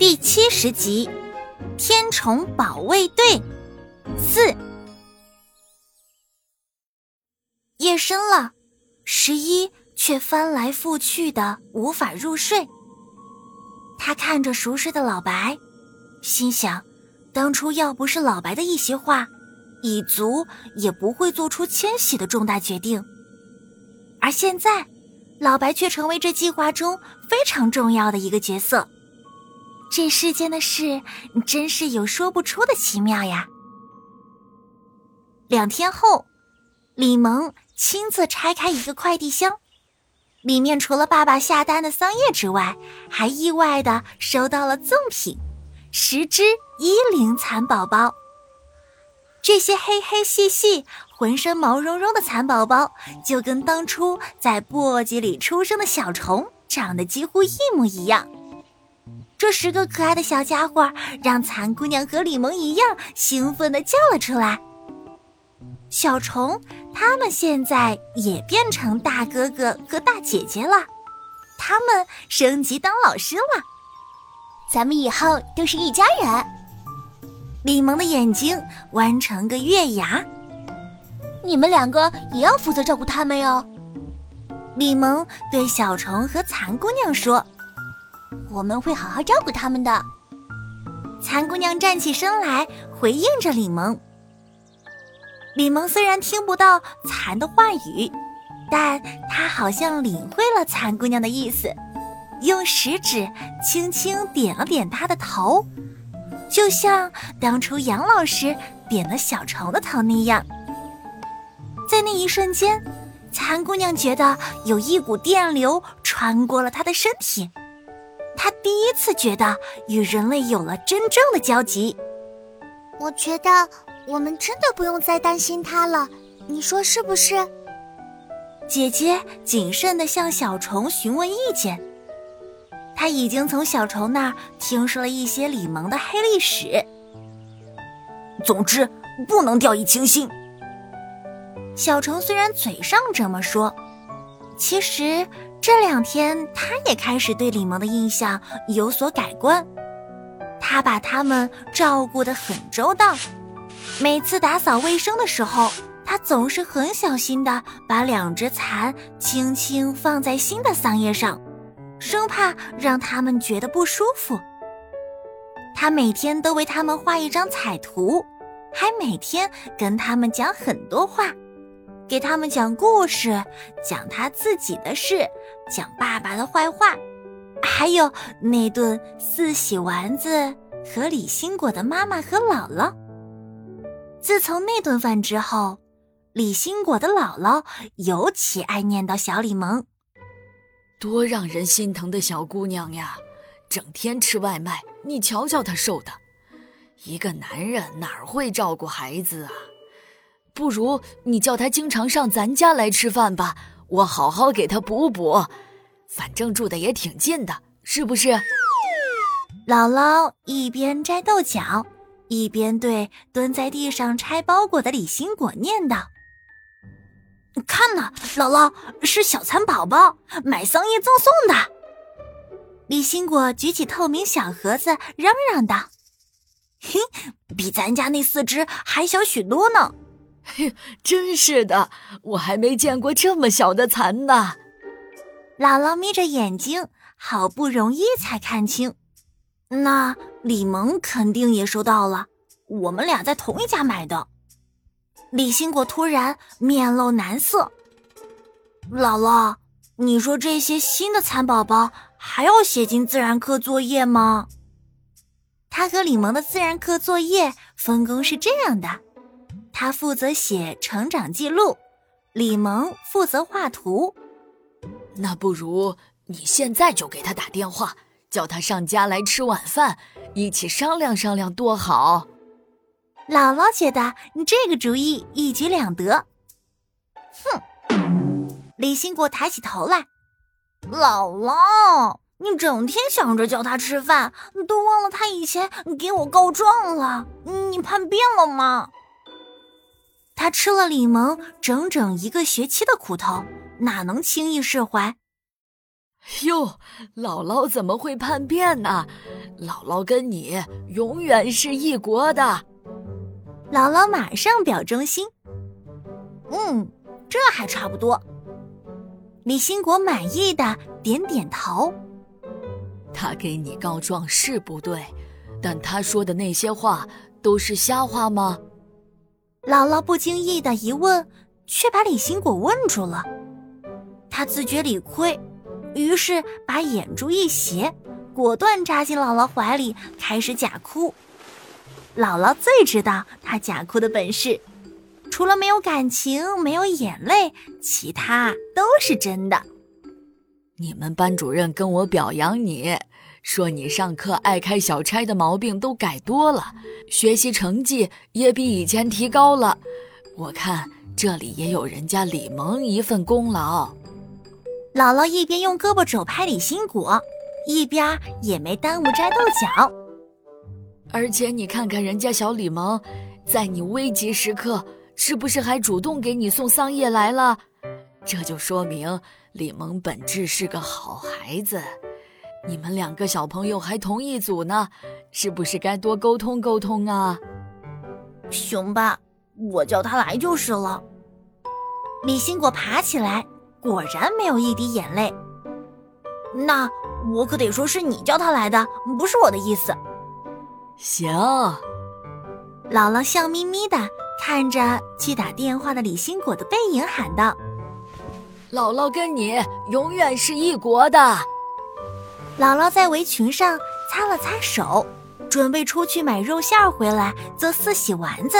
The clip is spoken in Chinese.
第七十集《天虫保卫队》四。夜深了，十一却翻来覆去的无法入睡。他看着熟睡的老白，心想：当初要不是老白的一席话，蚁族也不会做出迁徙的重大决定。而现在，老白却成为这计划中非常重要的一个角色。这世间的事真是有说不出的奇妙呀！两天后，李萌亲自拆开一个快递箱，里面除了爸爸下单的桑叶之外，还意外的收到了赠品——十只衣领蚕宝宝。这些黑黑细细、浑身毛茸茸的蚕宝宝，就跟当初在簸箕里出生的小虫长得几乎一模一样。这十个可爱的小家伙让蚕姑娘和李萌一样兴奋的叫了出来。小虫，他们现在也变成大哥哥和大姐姐了，他们升级当老师了。咱们以后都是一家人。李萌的眼睛弯成个月牙。你们两个也要负责照顾他们哟。李萌对小虫和蚕姑娘说。我们会好好照顾他们的。蚕姑娘站起身来，回应着李萌。李萌虽然听不到蚕的话语，但他好像领会了蚕姑娘的意思，用食指轻轻点了点她的头，就像当初杨老师点了小虫的头那样。在那一瞬间，蚕姑娘觉得有一股电流穿过了她的身体。他第一次觉得与人类有了真正的交集。我觉得我们真的不用再担心他了，你说是不是？姐姐谨慎地向小虫询问意见。他已经从小虫那儿听说了一些李萌的黑历史。总之，不能掉以轻心。小虫虽然嘴上这么说，其实。这两天，他也开始对李萌的印象有所改观。他把他们照顾得很周到，每次打扫卫生的时候，他总是很小心地把两只蚕轻轻放在新的桑叶上，生怕让他们觉得不舒服。他每天都为它们画一张彩图，还每天跟它们讲很多话。给他们讲故事，讲他自己的事，讲爸爸的坏话，还有那顿四喜丸子和李新果的妈妈和姥姥。自从那顿饭之后，李新果的姥姥尤其爱念叨小李萌，多让人心疼的小姑娘呀，整天吃外卖，你瞧瞧她瘦的，一个男人哪会照顾孩子啊？不如你叫他经常上咱家来吃饭吧，我好好给他补补。反正住的也挺近的，是不是？姥姥一边摘豆角，一边对蹲在地上拆包裹的李新果念叨：“看呐，姥姥是小蚕宝宝，买桑叶赠送的。”李新果举起透明小盒子，嚷嚷道：“嘿，比咱家那四只还小许多呢。” 真是的，我还没见过这么小的蚕呢。姥姥眯着眼睛，好不容易才看清。那李萌肯定也收到了，我们俩在同一家买的。李新果突然面露难色。姥姥，你说这些新的蚕宝宝还要写进自然课作业吗？他和李萌的自然课作业分工是这样的。他负责写成长记录，李萌负责画图。那不如你现在就给他打电话，叫他上家来吃晚饭，一起商量商量，多好。姥姥觉得这个主意一举两得。哼！李新国抬起头来，姥姥，你整天想着叫他吃饭，都忘了他以前给我告状了。你叛变了吗？他吃了李萌整整一个学期的苦头，哪能轻易释怀？哟，姥姥怎么会叛变呢？姥姥跟你永远是一国的。姥姥马上表忠心。嗯，这还差不多。李兴国满意的点点头。他给你告状是不对，但他说的那些话都是瞎话吗？姥姥不经意的一问，却把李兴果问住了。他自觉理亏，于是把眼珠一斜，果断扎进姥姥怀里，开始假哭。姥姥最知道他假哭的本事，除了没有感情、没有眼泪，其他都是真的。你们班主任跟我表扬你，说你上课爱开小差的毛病都改多了，学习成绩也比以前提高了。我看这里也有人家李萌一份功劳。姥姥一边用胳膊肘拍李新果，一边也没耽误摘豆角。而且你看看人家小李萌，在你危急时刻，是不是还主动给你送桑叶来了？这就说明。李萌本质是个好孩子，你们两个小朋友还同一组呢，是不是该多沟通沟通啊？行吧，我叫他来就是了。李新果爬起来，果然没有一滴眼泪。那我可得说是你叫他来的，不是我的意思。行。姥姥笑眯眯的看着去打电话的李新果的背影，喊道。姥姥跟你永远是一国的。姥姥在围裙上擦了擦手，准备出去买肉馅回来做四喜丸子。